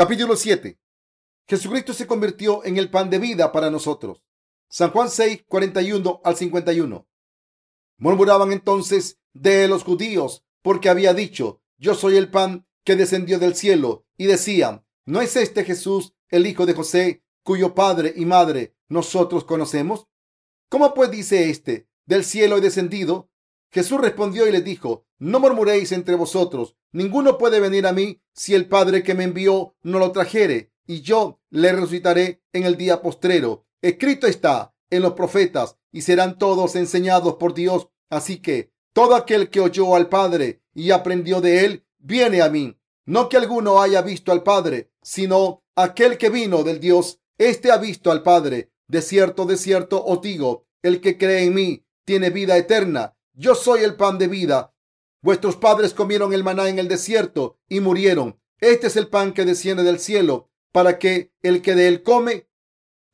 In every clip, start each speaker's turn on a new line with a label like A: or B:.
A: Capítulo 7. Jesucristo se convirtió en el pan de vida para nosotros. San Juan 6, 41 al 51. Murmuraban entonces de los judíos porque había dicho, yo soy el pan que descendió del cielo, y decían, ¿no es este Jesús el hijo de José, cuyo padre y madre nosotros conocemos? ¿Cómo pues dice este, del cielo he descendido? Jesús respondió y les dijo, no murmuréis entre vosotros, ninguno puede venir a mí si el Padre que me envió no lo trajere, y yo le resucitaré en el día postrero. Escrito está en los profetas, y serán todos enseñados por Dios. Así que todo aquel que oyó al Padre y aprendió de él, viene a mí. No que alguno haya visto al Padre, sino aquel que vino del Dios, éste ha visto al Padre. De cierto, de cierto os digo, el que cree en mí tiene vida eterna. Yo soy el pan de vida. Vuestros padres comieron el maná en el desierto y murieron. Este es el pan que desciende del cielo, para que el que de él come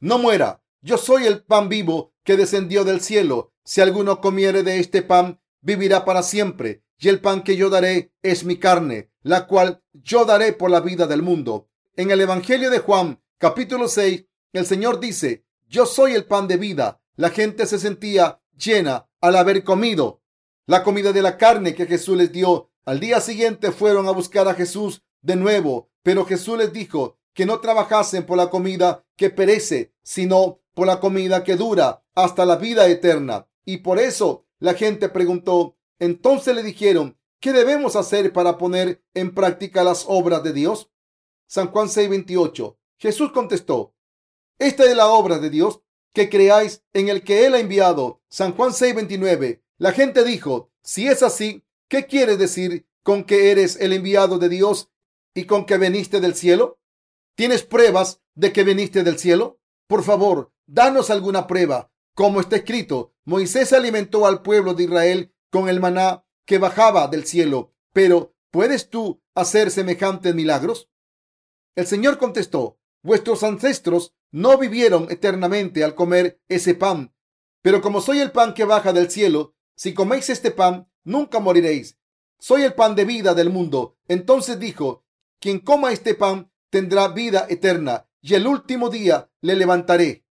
A: no muera. Yo soy el pan vivo que descendió del cielo. Si alguno comiere de este pan, vivirá para siempre. Y el pan que yo daré es mi carne, la cual yo daré por la vida del mundo. En el Evangelio de Juan, capítulo 6, el Señor dice, yo soy el pan de vida. La gente se sentía llena al haber comido la comida de la carne que Jesús les dio. Al día siguiente fueron a buscar a Jesús de nuevo, pero Jesús les dijo que no trabajasen por la comida que perece, sino por la comida que dura hasta la vida eterna. Y por eso la gente preguntó. Entonces le dijeron, ¿qué debemos hacer para poner en práctica las obras de Dios? San Juan 6:28. Jesús contestó, esta es la obra de Dios, que creáis en el que Él ha enviado. San Juan 6:29. La gente dijo, si es así, ¿qué quieres decir con que eres el enviado de Dios y con que veniste del cielo? ¿Tienes pruebas de que veniste del cielo? Por favor, danos alguna prueba. Como está escrito, Moisés alimentó al pueblo de Israel con el maná que bajaba del cielo. Pero, ¿puedes tú hacer semejantes milagros? El Señor contestó, vuestros ancestros no vivieron eternamente al comer ese pan. Pero como soy el pan que baja del cielo, si coméis este pan, nunca moriréis. Soy el pan de vida del mundo. Entonces dijo, quien coma este pan tendrá vida eterna, y el último día le levantaré.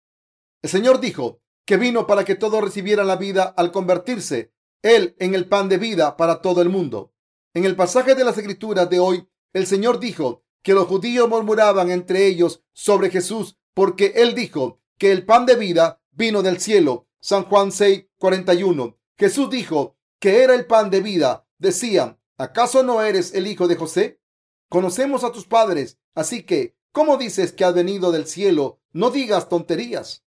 A: El Señor dijo que vino para que todos recibieran la vida al convertirse Él en el pan de vida para todo el mundo. En el pasaje de las Escrituras de hoy, el Señor dijo que los judíos murmuraban entre ellos sobre Jesús porque Él dijo que el pan de vida vino del cielo. San Juan 6, 41. Jesús dijo que era el pan de vida. Decían, ¿acaso no eres el hijo de José? Conocemos a tus padres, así que, ¿cómo dices que has venido del cielo? No digas tonterías.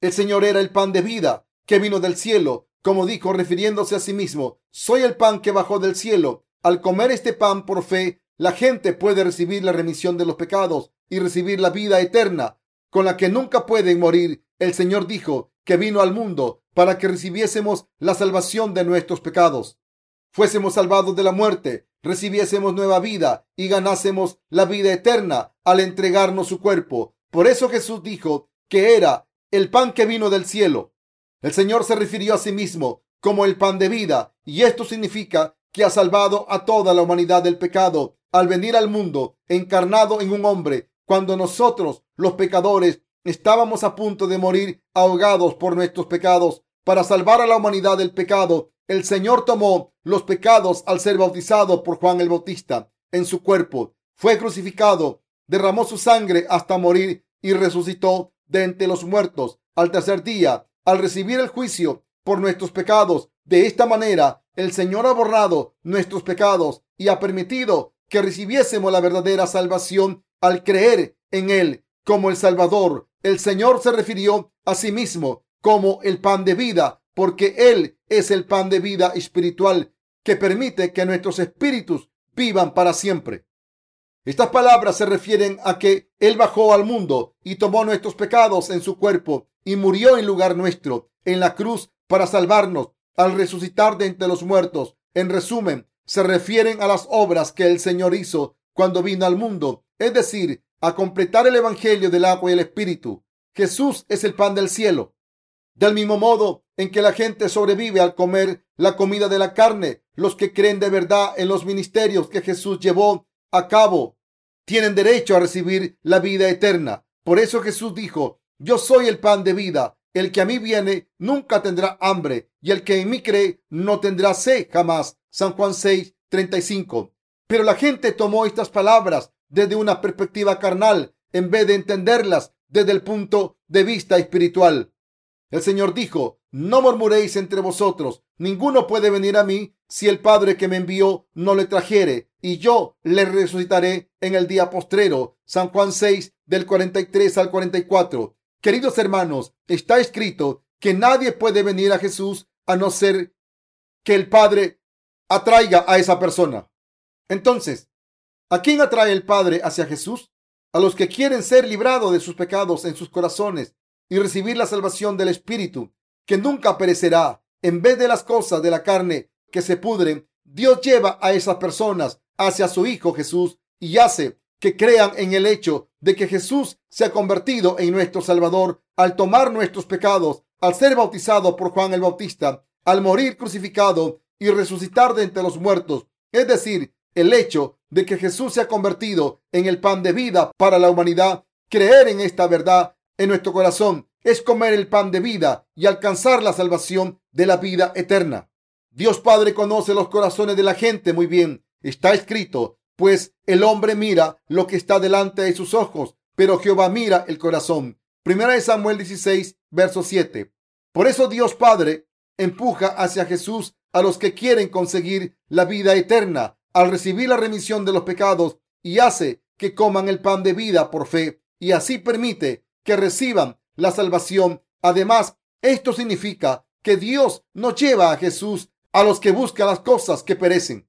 A: El Señor era el pan de vida que vino del cielo, como dijo refiriéndose a sí mismo, soy el pan que bajó del cielo. Al comer este pan por fe, la gente puede recibir la remisión de los pecados y recibir la vida eterna, con la que nunca pueden morir. El Señor dijo que vino al mundo para que recibiésemos la salvación de nuestros pecados, fuésemos salvados de la muerte, recibiésemos nueva vida y ganásemos la vida eterna al entregarnos su cuerpo. Por eso Jesús dijo que era el pan que vino del cielo. El Señor se refirió a sí mismo como el pan de vida y esto significa que ha salvado a toda la humanidad del pecado al venir al mundo encarnado en un hombre cuando nosotros, los pecadores, Estábamos a punto de morir ahogados por nuestros pecados. Para salvar a la humanidad del pecado, el Señor tomó los pecados al ser bautizado por Juan el Bautista en su cuerpo. Fue crucificado, derramó su sangre hasta morir y resucitó de entre los muertos al tercer día al recibir el juicio por nuestros pecados. De esta manera, el Señor ha borrado nuestros pecados y ha permitido que recibiésemos la verdadera salvación al creer en Él como el Salvador el Señor se refirió a sí mismo como el pan de vida, porque Él es el pan de vida espiritual que permite que nuestros espíritus vivan para siempre. Estas palabras se refieren a que Él bajó al mundo y tomó nuestros pecados en su cuerpo y murió en lugar nuestro en la cruz para salvarnos al resucitar de entre los muertos. En resumen, se refieren a las obras que el Señor hizo cuando vino al mundo, es decir, a completar el Evangelio del agua y el Espíritu. Jesús es el pan del cielo. Del mismo modo en que la gente sobrevive al comer la comida de la carne, los que creen de verdad en los ministerios que Jesús llevó a cabo tienen derecho a recibir la vida eterna. Por eso Jesús dijo, yo soy el pan de vida. El que a mí viene nunca tendrá hambre y el que en mí cree no tendrá sed jamás. San Juan 6, 35. Pero la gente tomó estas palabras desde una perspectiva carnal en vez de entenderlas desde el punto de vista espiritual. El Señor dijo, no murmuréis entre vosotros, ninguno puede venir a mí si el Padre que me envió no le trajere, y yo le resucitaré en el día postrero. San Juan 6, del 43 al 44. Queridos hermanos, está escrito que nadie puede venir a Jesús a no ser que el Padre atraiga a esa persona. Entonces, ¿a quién atrae el Padre hacia Jesús? A los que quieren ser librados de sus pecados en sus corazones y recibir la salvación del Espíritu, que nunca perecerá. En vez de las cosas de la carne que se pudren, Dios lleva a esas personas hacia su Hijo Jesús y hace que crean en el hecho de que Jesús se ha convertido en nuestro Salvador al tomar nuestros pecados, al ser bautizado por Juan el Bautista, al morir crucificado y resucitar de entre los muertos. Es decir, el hecho de que Jesús se ha convertido en el pan de vida para la humanidad. Creer en esta verdad en nuestro corazón es comer el pan de vida y alcanzar la salvación de la vida eterna. Dios Padre conoce los corazones de la gente muy bien. Está escrito, pues el hombre mira lo que está delante de sus ojos, pero Jehová mira el corazón. Primera de Samuel 16, verso 7. Por eso Dios Padre empuja hacia Jesús a los que quieren conseguir la vida eterna al recibir la remisión de los pecados y hace que coman el pan de vida por fe y así permite que reciban la salvación. Además, esto significa que Dios no lleva a Jesús a los que buscan las cosas que perecen.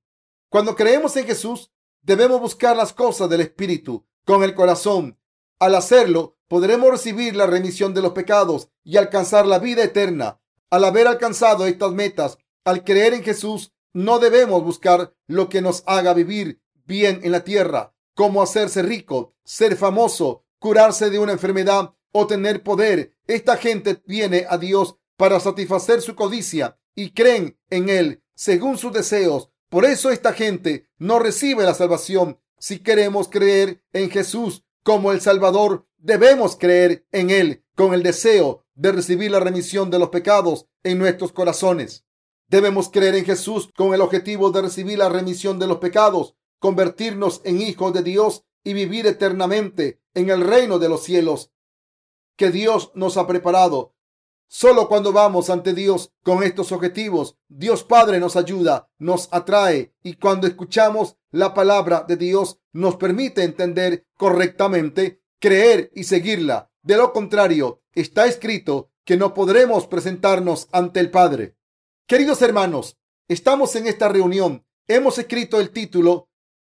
A: Cuando creemos en Jesús, Debemos buscar las cosas del Espíritu con el corazón. Al hacerlo, podremos recibir la remisión de los pecados y alcanzar la vida eterna. Al haber alcanzado estas metas, al creer en Jesús, no debemos buscar lo que nos haga vivir bien en la tierra, como hacerse rico, ser famoso, curarse de una enfermedad o tener poder. Esta gente viene a Dios para satisfacer su codicia y creen en Él según sus deseos. Por eso esta gente no recibe la salvación. Si queremos creer en Jesús como el Salvador, debemos creer en Él con el deseo de recibir la remisión de los pecados en nuestros corazones. Debemos creer en Jesús con el objetivo de recibir la remisión de los pecados, convertirnos en hijos de Dios y vivir eternamente en el reino de los cielos que Dios nos ha preparado Solo cuando vamos ante Dios con estos objetivos, Dios Padre nos ayuda, nos atrae y cuando escuchamos la palabra de Dios nos permite entender correctamente, creer y seguirla. De lo contrario, está escrito que no podremos presentarnos ante el Padre. Queridos hermanos, estamos en esta reunión. Hemos escrito el título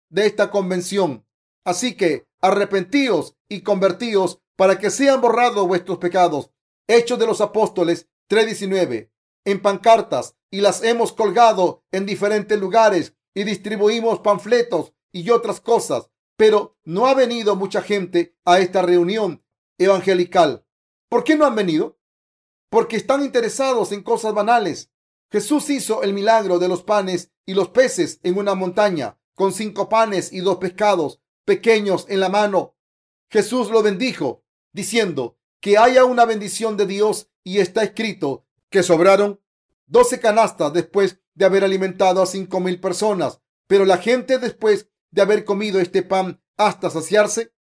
A: de esta convención. Así que arrepentíos y convertíos para que sean borrados vuestros pecados Hechos de los Apóstoles 3:19 en pancartas y las hemos colgado en diferentes lugares y distribuimos panfletos y otras cosas, pero no ha venido mucha gente a esta reunión evangelical. ¿Por qué no han venido? Porque están interesados en cosas banales. Jesús hizo el milagro de los panes y los peces en una montaña, con cinco panes y dos pescados pequeños en la mano. Jesús lo bendijo, diciendo, que haya una bendición de Dios y está escrito que sobraron doce canastas después de haber alimentado a cinco mil personas. Pero la gente después de haber comido este pan hasta saciarse,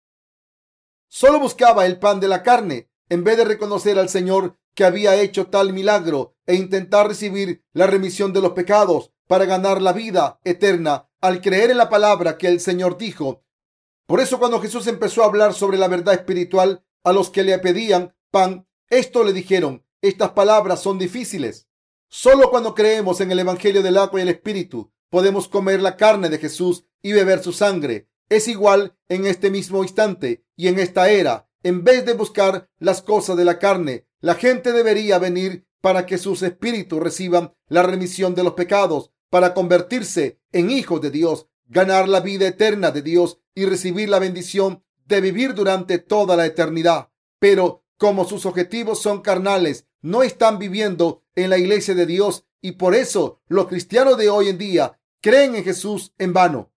A: solo buscaba el pan de la carne en vez de reconocer al Señor que había hecho tal milagro e intentar recibir la remisión de los pecados para ganar la vida eterna al creer en la palabra que el Señor dijo. Por eso cuando Jesús empezó a hablar sobre la verdad espiritual, a los que le pedían pan, esto le dijeron, estas palabras son difíciles. Solo cuando creemos en el Evangelio del agua y el Espíritu podemos comer la carne de Jesús y beber su sangre. Es igual en este mismo instante y en esta era. En vez de buscar las cosas de la carne, la gente debería venir para que sus espíritus reciban la remisión de los pecados, para convertirse en hijos de Dios, ganar la vida eterna de Dios y recibir la bendición de vivir durante toda la eternidad. Pero como sus objetivos son carnales, no están viviendo en la iglesia de Dios y por eso los cristianos de hoy en día creen en Jesús en vano.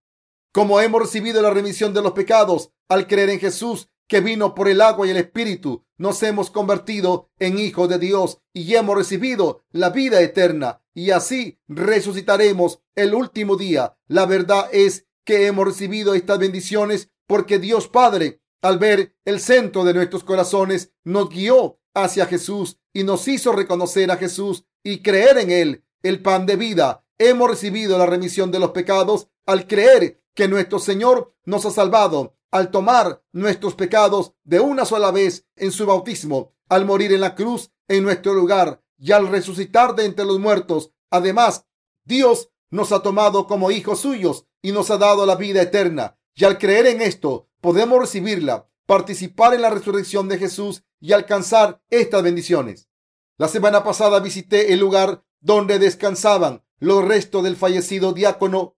A: Como hemos recibido la remisión de los pecados al creer en Jesús, que vino por el agua y el Espíritu, nos hemos convertido en hijos de Dios y hemos recibido la vida eterna y así resucitaremos el último día. La verdad es que hemos recibido estas bendiciones porque Dios Padre, al ver el centro de nuestros corazones, nos guió hacia Jesús y nos hizo reconocer a Jesús y creer en Él, el pan de vida. Hemos recibido la remisión de los pecados al creer que nuestro Señor nos ha salvado al tomar nuestros pecados de una sola vez en su bautismo, al morir en la cruz en nuestro lugar y al resucitar de entre los muertos. Además, Dios nos ha tomado como hijos suyos y nos ha dado la vida eterna. Y al creer en esto, podemos recibirla, participar en la resurrección de Jesús y alcanzar estas bendiciones. La semana pasada visité el lugar donde descansaban los restos del fallecido diácono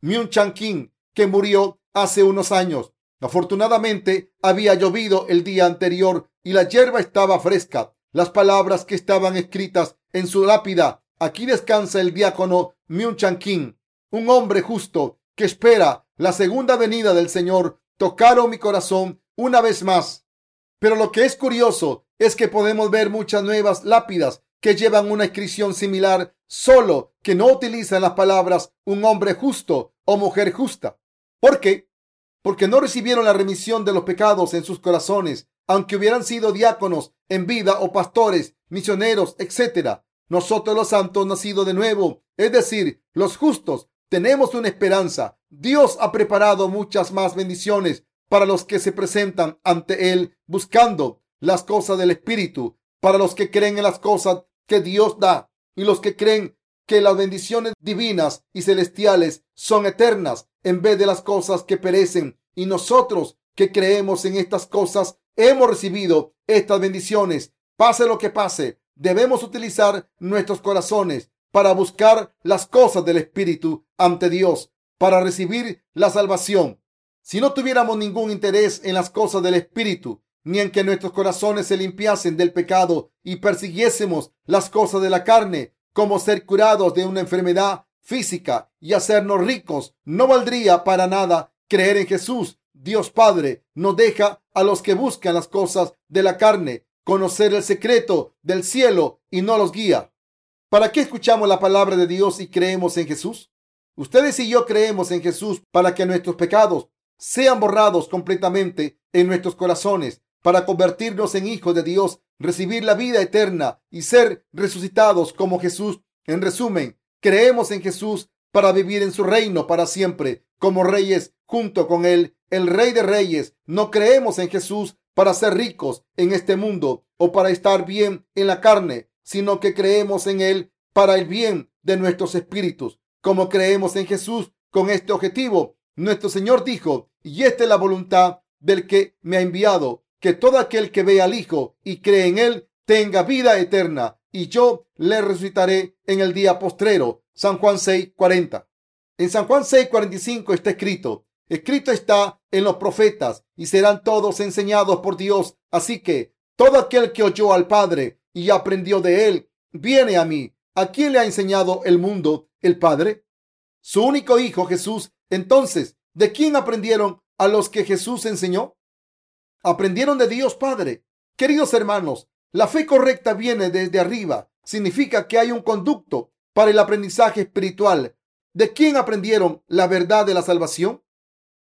A: Myung Chan King, que murió hace unos años. Afortunadamente había llovido el día anterior y la hierba estaba fresca. Las palabras que estaban escritas en su lápida, aquí descansa el diácono Myung Chan King, un hombre justo que espera la segunda venida del Señor, tocaron mi corazón una vez más. Pero lo que es curioso es que podemos ver muchas nuevas lápidas que llevan una inscripción similar, solo que no utilizan las palabras un hombre justo o mujer justa. ¿Por qué? Porque no recibieron la remisión de los pecados en sus corazones, aunque hubieran sido diáconos en vida o pastores, misioneros, etc. Nosotros los santos nacidos de nuevo, es decir, los justos, tenemos una esperanza. Dios ha preparado muchas más bendiciones para los que se presentan ante Él buscando las cosas del Espíritu, para los que creen en las cosas que Dios da y los que creen que las bendiciones divinas y celestiales son eternas en vez de las cosas que perecen. Y nosotros que creemos en estas cosas hemos recibido estas bendiciones. Pase lo que pase, debemos utilizar nuestros corazones para buscar las cosas del Espíritu ante Dios, para recibir la salvación. Si no tuviéramos ningún interés en las cosas del Espíritu, ni en que nuestros corazones se limpiasen del pecado y persiguiésemos las cosas de la carne, como ser curados de una enfermedad física y hacernos ricos, no valdría para nada creer en Jesús. Dios Padre nos deja a los que buscan las cosas de la carne conocer el secreto del cielo y no los guía. ¿Para qué escuchamos la palabra de Dios y creemos en Jesús? Ustedes y yo creemos en Jesús para que nuestros pecados sean borrados completamente en nuestros corazones para convertirnos en hijos de Dios, recibir la vida eterna y ser resucitados como Jesús. En resumen, creemos en Jesús para vivir en su reino para siempre, como reyes junto con él, el rey de reyes. No creemos en Jesús para ser ricos en este mundo o para estar bien en la carne, sino que creemos en él para el bien de nuestros espíritus. Como creemos en Jesús con este objetivo, nuestro Señor dijo, y esta es la voluntad del que me ha enviado, que todo aquel que ve al Hijo y cree en Él tenga vida eterna, y yo le resucitaré en el día postrero. San Juan 6, 40. En San Juan 6, 45 está escrito, escrito está en los profetas, y serán todos enseñados por Dios. Así que todo aquel que oyó al Padre y aprendió de Él, viene a mí. ¿A quién le ha enseñado el mundo? ¿El Padre? Su único Hijo Jesús. Entonces, ¿de quién aprendieron a los que Jesús enseñó? Aprendieron de Dios Padre. Queridos hermanos, la fe correcta viene desde arriba. Significa que hay un conducto para el aprendizaje espiritual. ¿De quién aprendieron la verdad de la salvación?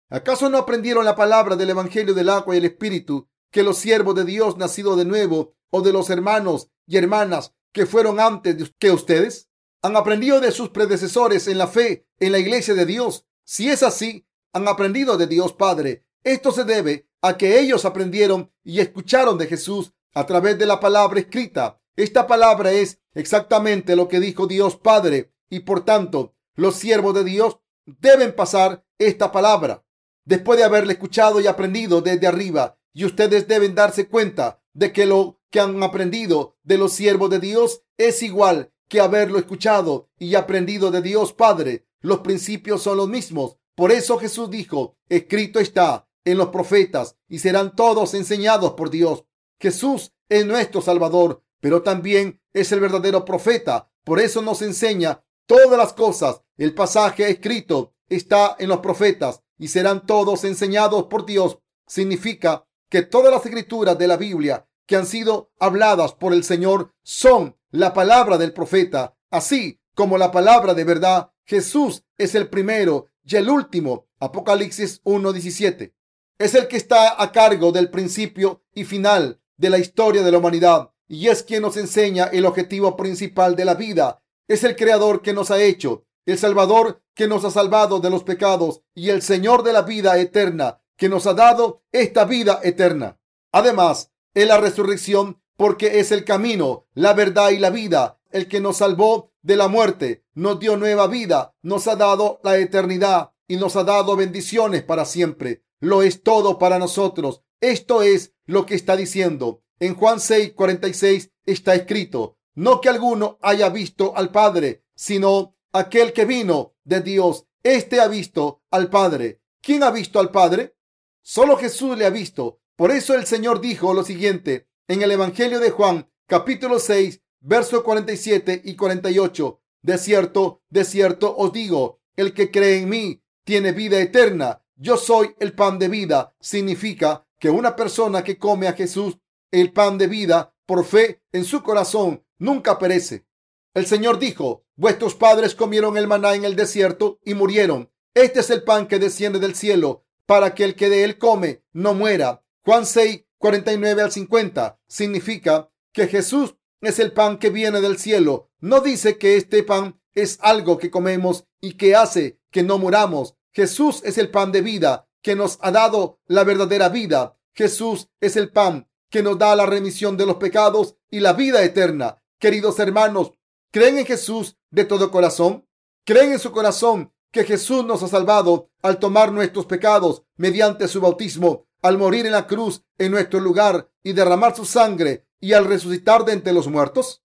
A: ¿Acaso no aprendieron la palabra del Evangelio del agua y el Espíritu que los siervos de Dios nacidos de nuevo o de los hermanos y hermanas que fueron antes que ustedes? ¿Han aprendido de sus predecesores en la fe en la iglesia de Dios? Si es así, han aprendido de Dios Padre. Esto se debe a que ellos aprendieron y escucharon de Jesús a través de la palabra escrita. Esta palabra es exactamente lo que dijo Dios Padre y por tanto los siervos de Dios deben pasar esta palabra después de haberle escuchado y aprendido desde arriba. Y ustedes deben darse cuenta de que lo que han aprendido de los siervos de Dios es igual que haberlo escuchado y aprendido de Dios Padre. Los principios son los mismos. Por eso Jesús dijo, escrito está, en los profetas y serán todos enseñados por Dios. Jesús es nuestro Salvador, pero también es el verdadero profeta. Por eso nos enseña todas las cosas. El pasaje escrito está en los profetas y serán todos enseñados por Dios. Significa que todas las escrituras de la Biblia que han sido habladas por el Señor son la palabra del profeta, así como la palabra de verdad. Jesús es el primero y el último. Apocalipsis 1.17. Es el que está a cargo del principio y final de la historia de la humanidad y es quien nos enseña el objetivo principal de la vida. Es el creador que nos ha hecho, el salvador que nos ha salvado de los pecados y el Señor de la vida eterna que nos ha dado esta vida eterna. Además, es la resurrección porque es el camino, la verdad y la vida, el que nos salvó de la muerte, nos dio nueva vida, nos ha dado la eternidad y nos ha dado bendiciones para siempre. Lo es todo para nosotros. Esto es lo que está diciendo. En Juan 6, 46 está escrito, no que alguno haya visto al Padre, sino aquel que vino de Dios. Este ha visto al Padre. ¿Quién ha visto al Padre? Solo Jesús le ha visto. Por eso el Señor dijo lo siguiente en el Evangelio de Juan, capítulo 6, versos 47 y 48. De cierto, de cierto os digo, el que cree en mí tiene vida eterna. Yo soy el pan de vida. Significa que una persona que come a Jesús el pan de vida por fe en su corazón nunca perece. El Señor dijo, vuestros padres comieron el maná en el desierto y murieron. Este es el pan que desciende del cielo para que el que de él come no muera. Juan 6, 49 al 50 significa que Jesús es el pan que viene del cielo. No dice que este pan es algo que comemos y que hace que no muramos. Jesús es el pan de vida que nos ha dado la verdadera vida. Jesús es el pan que nos da la remisión de los pecados y la vida eterna. Queridos hermanos, ¿creen en Jesús de todo corazón? ¿Creen en su corazón que Jesús nos ha salvado al tomar nuestros pecados mediante su bautismo, al morir en la cruz en nuestro lugar y derramar su sangre y al resucitar de entre los muertos?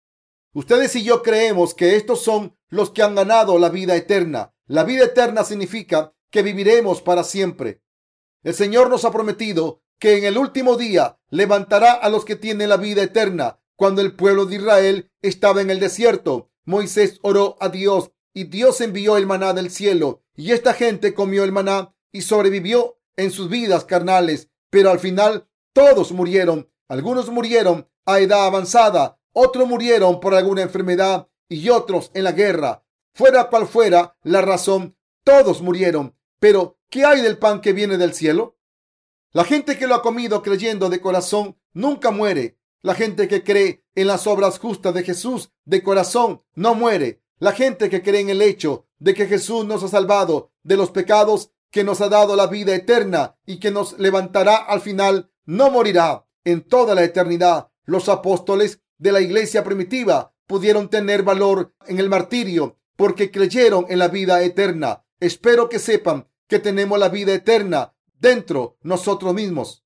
A: Ustedes y yo creemos que estos son los que han ganado la vida eterna. La vida eterna significa que viviremos para siempre. El Señor nos ha prometido que en el último día levantará a los que tienen la vida eterna. Cuando el pueblo de Israel estaba en el desierto, Moisés oró a Dios y Dios envió el maná del cielo y esta gente comió el maná y sobrevivió en sus vidas carnales, pero al final todos murieron. Algunos murieron a edad avanzada, otros murieron por alguna enfermedad y otros en la guerra. Fuera cual fuera la razón, todos murieron. Pero, ¿qué hay del pan que viene del cielo? La gente que lo ha comido creyendo de corazón nunca muere. La gente que cree en las obras justas de Jesús de corazón no muere. La gente que cree en el hecho de que Jesús nos ha salvado de los pecados, que nos ha dado la vida eterna y que nos levantará al final, no morirá en toda la eternidad. Los apóstoles de la iglesia primitiva pudieron tener valor en el martirio porque creyeron en la vida eterna. Espero que sepan que tenemos la vida eterna dentro nosotros mismos.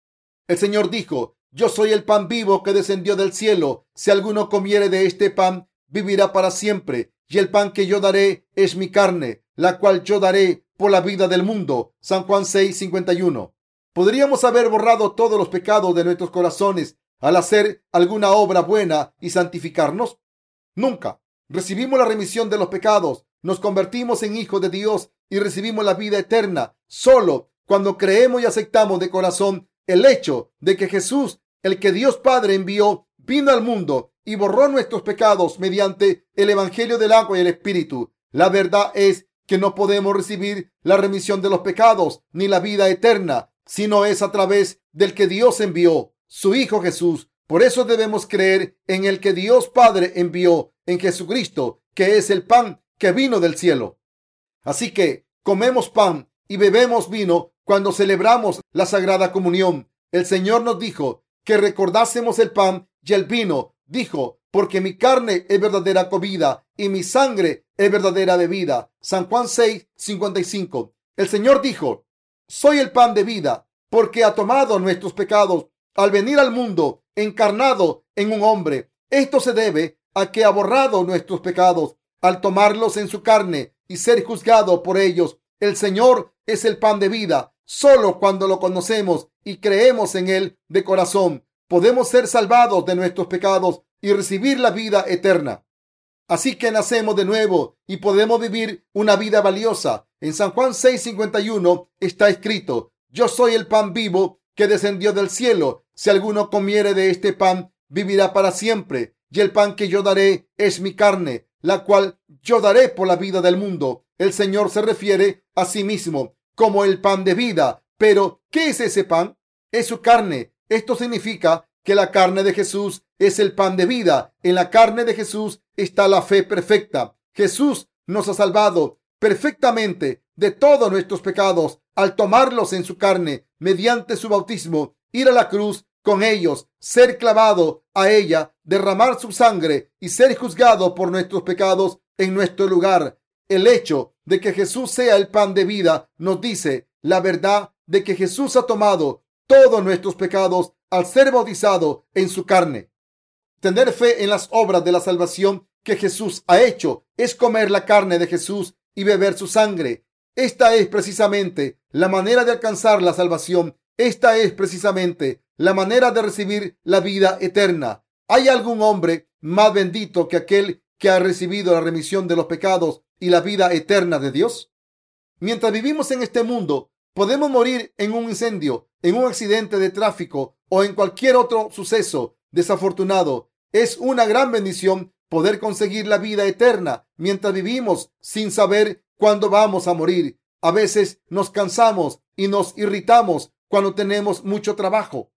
A: El Señor dijo, yo soy el pan vivo que descendió del cielo. Si alguno comiere de este pan, vivirá para siempre. Y el pan que yo daré es mi carne, la cual yo daré por la vida del mundo. San Juan 6, 51. Podríamos haber borrado todos los pecados de nuestros corazones al hacer alguna obra buena y santificarnos. Nunca. Recibimos la remisión de los pecados, nos convertimos en hijos de Dios y recibimos la vida eterna solo cuando creemos y aceptamos de corazón el hecho de que Jesús, el que Dios Padre envió, vino al mundo y borró nuestros pecados mediante el Evangelio del agua y el Espíritu. La verdad es que no podemos recibir la remisión de los pecados ni la vida eterna, sino es a través del que Dios envió, su Hijo Jesús. Por eso debemos creer en el que Dios Padre envió, en Jesucristo, que es el pan que vino del cielo. Así que comemos pan y bebemos vino cuando celebramos la Sagrada Comunión. El Señor nos dijo que recordásemos el pan y el vino. Dijo, porque mi carne es verdadera comida y mi sangre es verdadera bebida. San Juan 6, 55. El Señor dijo, soy el pan de vida, porque ha tomado nuestros pecados al venir al mundo encarnado en un hombre. Esto se debe a que ha borrado nuestros pecados al tomarlos en su carne y ser juzgado por ellos. El Señor es el pan de vida. Solo cuando lo conocemos y creemos en Él de corazón, podemos ser salvados de nuestros pecados y recibir la vida eterna. Así que nacemos de nuevo y podemos vivir una vida valiosa. En San Juan 6:51 está escrito, yo soy el pan vivo que descendió del cielo. Si alguno comiere de este pan, vivirá para siempre. Y el pan que yo daré es mi carne, la cual yo daré por la vida del mundo. El Señor se refiere a sí mismo como el pan de vida. Pero, ¿qué es ese pan? Es su carne. Esto significa que la carne de Jesús es el pan de vida. En la carne de Jesús está la fe perfecta. Jesús nos ha salvado perfectamente de todos nuestros pecados al tomarlos en su carne mediante su bautismo, ir a la cruz con ellos, ser clavado a ella, derramar su sangre y ser juzgado por nuestros pecados en nuestro lugar. El hecho de que Jesús sea el pan de vida nos dice la verdad de que Jesús ha tomado todos nuestros pecados al ser bautizado en su carne. Tener fe en las obras de la salvación que Jesús ha hecho es comer la carne de Jesús y beber su sangre. Esta es precisamente la manera de alcanzar la salvación. Esta es precisamente la manera de recibir la vida eterna. ¿Hay algún hombre más bendito que aquel que ha recibido la remisión de los pecados y la vida eterna de Dios? Mientras vivimos en este mundo, podemos morir en un incendio, en un accidente de tráfico o en cualquier otro suceso desafortunado. Es una gran bendición poder conseguir la vida eterna mientras vivimos sin saber cuándo vamos a morir. A veces nos cansamos y nos irritamos cuando tenemos mucho trabajo,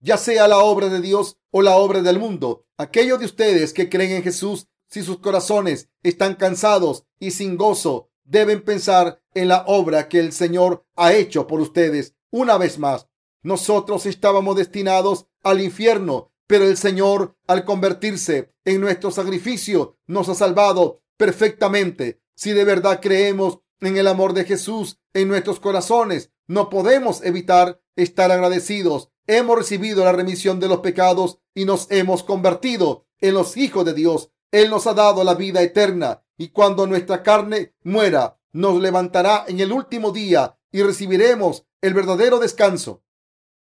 A: ya sea la obra de Dios o la obra del mundo. Aquellos de ustedes que creen en Jesús, si sus corazones están cansados y sin gozo, deben pensar en la obra que el Señor ha hecho por ustedes. Una vez más, nosotros estábamos destinados al infierno, pero el Señor, al convertirse en nuestro sacrificio, nos ha salvado perfectamente. Si de verdad creemos en el amor de Jesús en nuestros corazones, no podemos evitar estar agradecidos. Hemos recibido la remisión de los pecados y nos hemos convertido en los hijos de Dios. Él nos ha dado la vida eterna y cuando nuestra carne muera, nos levantará en el último día y recibiremos el verdadero descanso.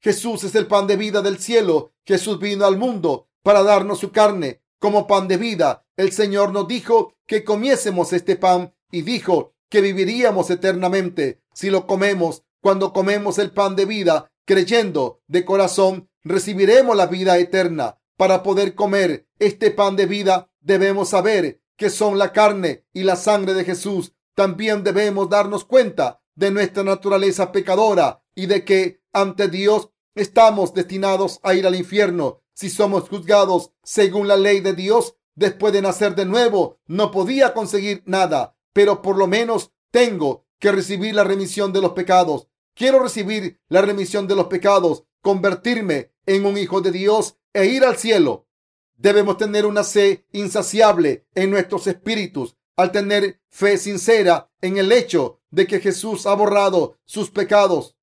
A: Jesús es el pan de vida del cielo. Jesús vino al mundo para darnos su carne como pan de vida. El Señor nos dijo que comiésemos este pan y dijo que viviríamos eternamente si lo comemos. Cuando comemos el pan de vida, creyendo de corazón, recibiremos la vida eterna. Para poder comer este pan de vida, debemos saber que son la carne y la sangre de Jesús. También debemos darnos cuenta de nuestra naturaleza pecadora y de que ante Dios estamos destinados a ir al infierno si somos juzgados según la ley de Dios. Después de nacer de nuevo, no podía conseguir nada, pero por lo menos tengo que recibir la remisión de los pecados. Quiero recibir la remisión de los pecados, convertirme en un hijo de Dios e ir al cielo. Debemos tener una sed insaciable en nuestros espíritus al tener fe sincera en el hecho de que Jesús ha borrado sus pecados,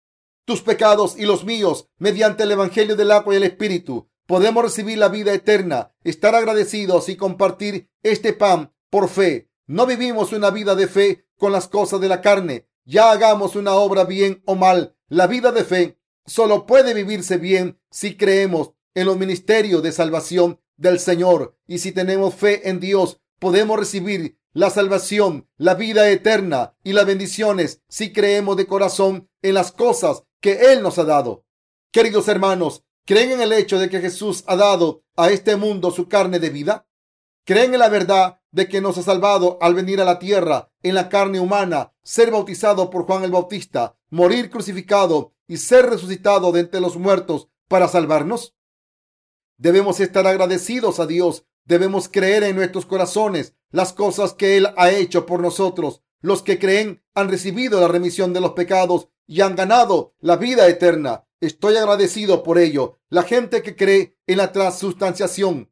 A: tus pecados y los míos mediante el Evangelio del agua y el Espíritu. Podemos recibir la vida eterna, estar agradecidos y compartir este pan por fe. No vivimos una vida de fe con las cosas de la carne. Ya hagamos una obra bien o mal. La vida de fe solo puede vivirse bien si creemos en los ministerios de salvación del Señor. Y si tenemos fe en Dios, podemos recibir la salvación, la vida eterna y las bendiciones si creemos de corazón en las cosas que Él nos ha dado. Queridos hermanos, ¿creen en el hecho de que Jesús ha dado a este mundo su carne de vida? ¿Creen en la verdad de que nos ha salvado al venir a la tierra en la carne humana, ser bautizado por Juan el Bautista, morir crucificado y ser resucitado de entre los muertos para salvarnos? Debemos estar agradecidos a Dios. Debemos creer en nuestros corazones las cosas que Él ha hecho por nosotros. Los que creen han recibido la remisión de los pecados y han ganado la vida eterna. Estoy agradecido por ello. La gente que cree en la transustanciación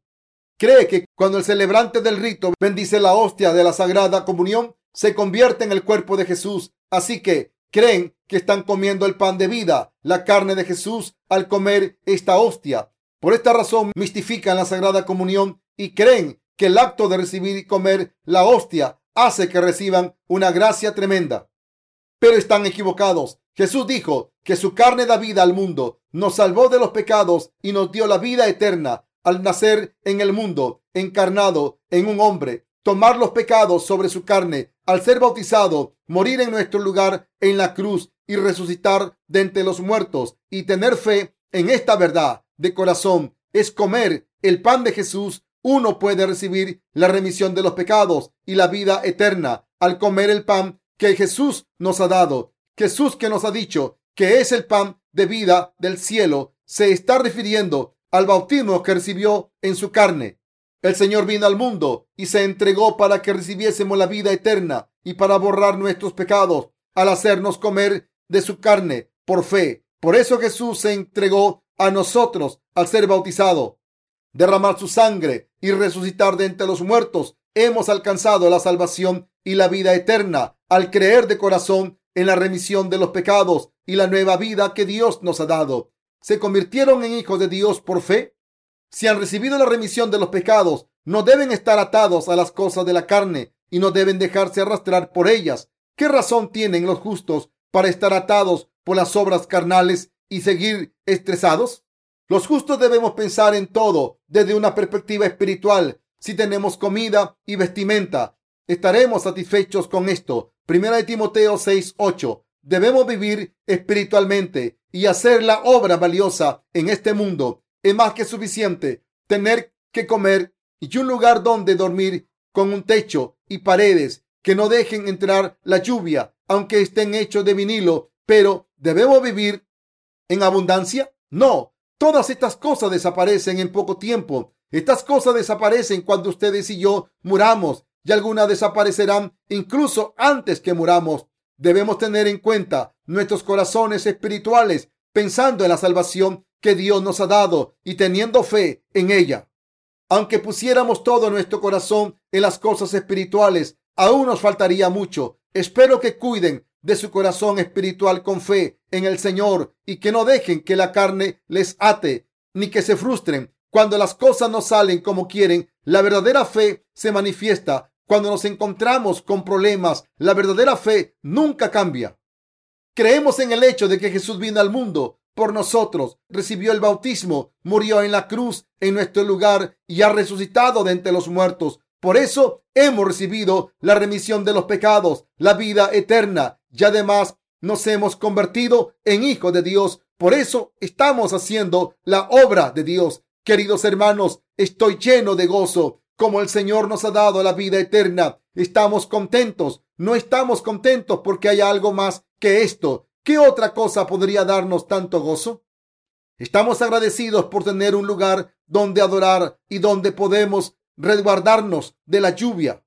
A: cree que cuando el celebrante del rito bendice la hostia de la Sagrada Comunión, se convierte en el cuerpo de Jesús. Así que creen que están comiendo el pan de vida, la carne de Jesús, al comer esta hostia. Por esta razón mistifican la Sagrada Comunión y creen que el acto de recibir y comer la hostia hace que reciban una gracia tremenda. Pero están equivocados. Jesús dijo que su carne da vida al mundo, nos salvó de los pecados y nos dio la vida eterna al nacer en el mundo, encarnado en un hombre. tomar los pecados sobre su carne, al ser bautizado, morir en nuestro lugar en la cruz y resucitar de entre los muertos y tener fe en esta verdad de corazón, es comer el pan de Jesús, uno puede recibir la remisión de los pecados y la vida eterna al comer el pan que Jesús nos ha dado. Jesús que nos ha dicho que es el pan de vida del cielo, se está refiriendo al bautismo que recibió en su carne. El Señor vino al mundo y se entregó para que recibiésemos la vida eterna y para borrar nuestros pecados al hacernos comer de su carne por fe. Por eso Jesús se entregó a nosotros al ser bautizado, derramar su sangre y resucitar de entre los muertos. Hemos alcanzado la salvación y la vida eterna al creer de corazón en la remisión de los pecados y la nueva vida que Dios nos ha dado. ¿Se convirtieron en hijos de Dios por fe? Si han recibido la remisión de los pecados, no deben estar atados a las cosas de la carne y no deben dejarse arrastrar por ellas. ¿Qué razón tienen los justos para estar atados por las obras carnales y seguir estresados? Los justos debemos pensar en todo desde una perspectiva espiritual. Si tenemos comida y vestimenta, estaremos satisfechos con esto. Primera de Timoteo 6:8. Debemos vivir espiritualmente y hacer la obra valiosa en este mundo es más que suficiente tener que comer y un lugar donde dormir con un techo y paredes que no dejen entrar la lluvia, aunque estén hechos de vinilo. Pero, ¿debemos vivir en abundancia? No. Todas estas cosas desaparecen en poco tiempo. Estas cosas desaparecen cuando ustedes y yo muramos y algunas desaparecerán incluso antes que muramos. Debemos tener en cuenta nuestros corazones espirituales pensando en la salvación que Dios nos ha dado y teniendo fe en ella. Aunque pusiéramos todo nuestro corazón en las cosas espirituales, aún nos faltaría mucho. Espero que cuiden de su corazón espiritual con fe en el Señor y que no dejen que la carne les ate ni que se frustren cuando las cosas no salen como quieren. La verdadera fe se manifiesta cuando nos encontramos con problemas. La verdadera fe nunca cambia. Creemos en el hecho de que Jesús vino al mundo por nosotros, recibió el bautismo, murió en la cruz en nuestro lugar y ha resucitado de entre los muertos. Por eso hemos recibido la remisión de los pecados, la vida eterna y además nos hemos convertido en hijos de Dios. Por eso estamos haciendo la obra de Dios. Queridos hermanos, estoy lleno de gozo. Como el Señor nos ha dado la vida eterna, estamos contentos. No estamos contentos porque hay algo más que esto. ¿Qué otra cosa podría darnos tanto gozo? Estamos agradecidos por tener un lugar donde adorar y donde podemos resguardarnos de la lluvia,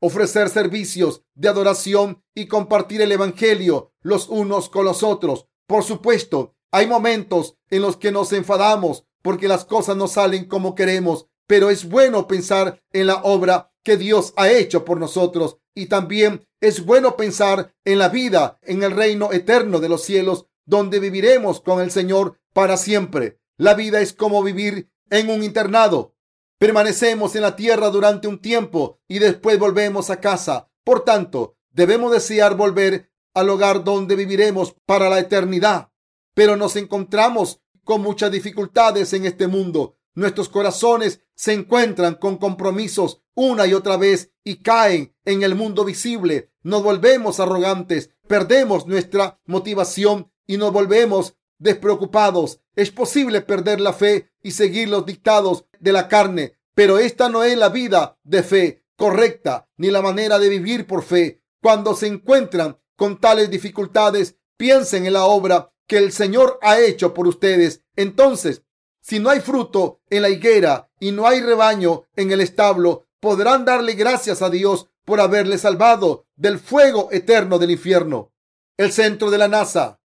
A: ofrecer servicios de adoración y compartir el Evangelio los unos con los otros. Por supuesto, hay momentos en los que nos enfadamos porque las cosas no salen como queremos, pero es bueno pensar en la obra que Dios ha hecho por nosotros y también es bueno pensar en la vida en el reino eterno de los cielos, donde viviremos con el Señor para siempre. La vida es como vivir en un internado. Permanecemos en la tierra durante un tiempo y después volvemos a casa. Por tanto, debemos desear volver al hogar donde viviremos para la eternidad. Pero nos encontramos con muchas dificultades en este mundo. Nuestros corazones se encuentran con compromisos una y otra vez y caen en el mundo visible. Nos volvemos arrogantes, perdemos nuestra motivación y nos volvemos despreocupados. Es posible perder la fe y seguir los dictados de la carne, pero esta no es la vida de fe correcta ni la manera de vivir por fe. Cuando se encuentran con tales dificultades, piensen en la obra que el Señor ha hecho por ustedes. Entonces, si no hay fruto en la higuera y no hay rebaño en el establo, podrán darle gracias a Dios por haberle salvado del fuego eterno del infierno. El centro de la NASA,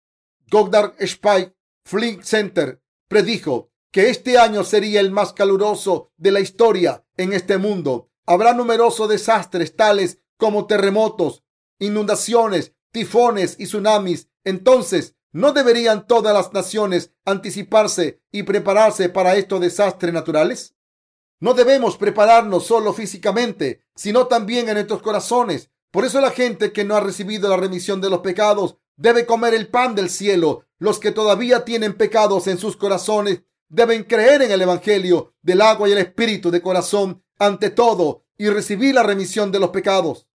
A: Goddard Spike Flight Center, predijo que este año sería el más caluroso de la historia en este mundo. Habrá numerosos desastres tales como terremotos, inundaciones, tifones y tsunamis. Entonces, ¿no deberían todas las naciones anticiparse y prepararse para estos desastres naturales? No debemos prepararnos solo físicamente, sino también en nuestros corazones. Por eso la gente que no ha recibido la remisión de los pecados debe comer el pan del cielo. Los que todavía tienen pecados en sus corazones deben creer en el Evangelio del agua y el Espíritu de corazón. Ante todo, y recibir la remisión de los pecados.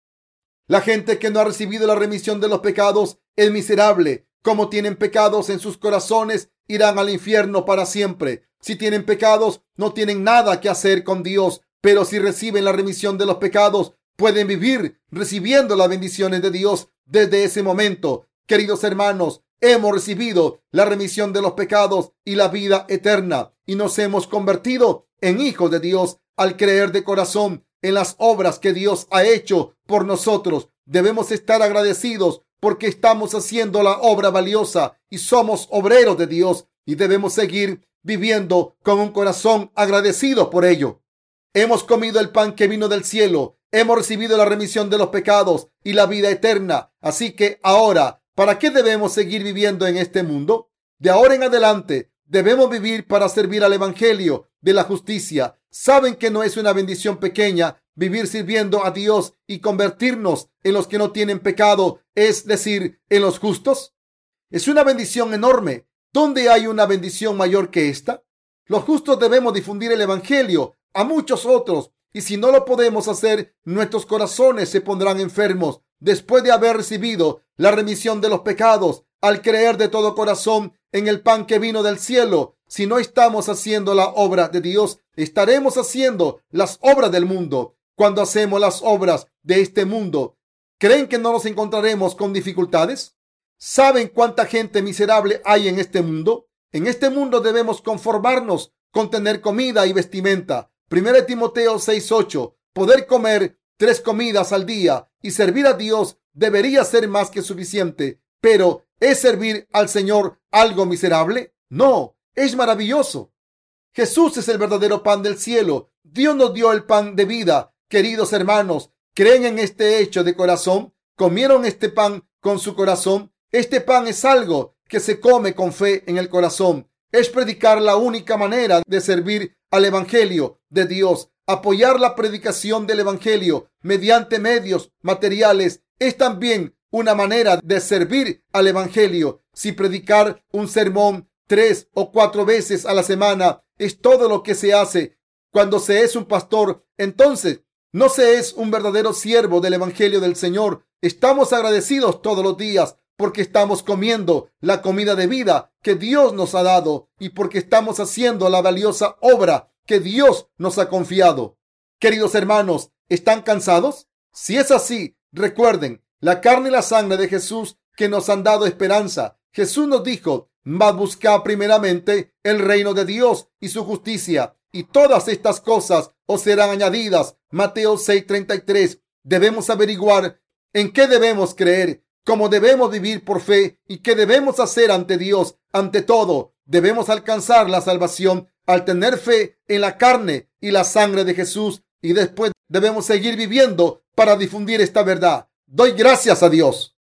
A: La gente que no ha recibido la remisión de los pecados es miserable. Como tienen pecados en sus corazones, irán al infierno para siempre. Si tienen pecados, no tienen nada que hacer con Dios, pero si reciben la remisión de los pecados, pueden vivir recibiendo las bendiciones de Dios desde ese momento. Queridos hermanos, hemos recibido la remisión de los pecados y la vida eterna y nos hemos convertido en hijos de Dios al creer de corazón en las obras que Dios ha hecho por nosotros. Debemos estar agradecidos porque estamos haciendo la obra valiosa y somos obreros de Dios y debemos seguir viviendo con un corazón agradecido por ello. Hemos comido el pan que vino del cielo, hemos recibido la remisión de los pecados y la vida eterna. Así que ahora, ¿para qué debemos seguir viviendo en este mundo? De ahora en adelante, debemos vivir para servir al Evangelio de la justicia. ¿Saben que no es una bendición pequeña vivir sirviendo a Dios y convertirnos en los que no tienen pecado, es decir, en los justos? Es una bendición enorme. ¿Dónde hay una bendición mayor que esta? Los justos debemos difundir el Evangelio a muchos otros. Y si no lo podemos hacer, nuestros corazones se pondrán enfermos después de haber recibido la remisión de los pecados al creer de todo corazón en el pan que vino del cielo. Si no estamos haciendo la obra de Dios, estaremos haciendo las obras del mundo. Cuando hacemos las obras de este mundo, ¿creen que no nos encontraremos con dificultades? ¿Saben cuánta gente miserable hay en este mundo? En este mundo debemos conformarnos con tener comida y vestimenta. 1 Timoteo 6:8. Poder comer tres comidas al día y servir a Dios debería ser más que suficiente. Pero ¿es servir al Señor algo miserable? No, es maravilloso. Jesús es el verdadero pan del cielo. Dios nos dio el pan de vida. Queridos hermanos, ¿creen en este hecho de corazón? ¿Comieron este pan con su corazón? Este pan es algo que se come con fe en el corazón. Es predicar la única manera de servir al Evangelio de Dios. Apoyar la predicación del Evangelio mediante medios materiales es también una manera de servir al Evangelio. Si predicar un sermón tres o cuatro veces a la semana es todo lo que se hace cuando se es un pastor, entonces no se es un verdadero siervo del Evangelio del Señor. Estamos agradecidos todos los días porque estamos comiendo la comida de vida que Dios nos ha dado y porque estamos haciendo la valiosa obra que Dios nos ha confiado. Queridos hermanos, ¿están cansados? Si es así, recuerden la carne y la sangre de Jesús que nos han dado esperanza. Jesús nos dijo, mas buscad primeramente el reino de Dios y su justicia, y todas estas cosas os serán añadidas. Mateo 6:33. Debemos averiguar en qué debemos creer cómo debemos vivir por fe y qué debemos hacer ante Dios. Ante todo, debemos alcanzar la salvación al tener fe en la carne y la sangre de Jesús y después debemos seguir viviendo para difundir esta verdad. Doy gracias a Dios.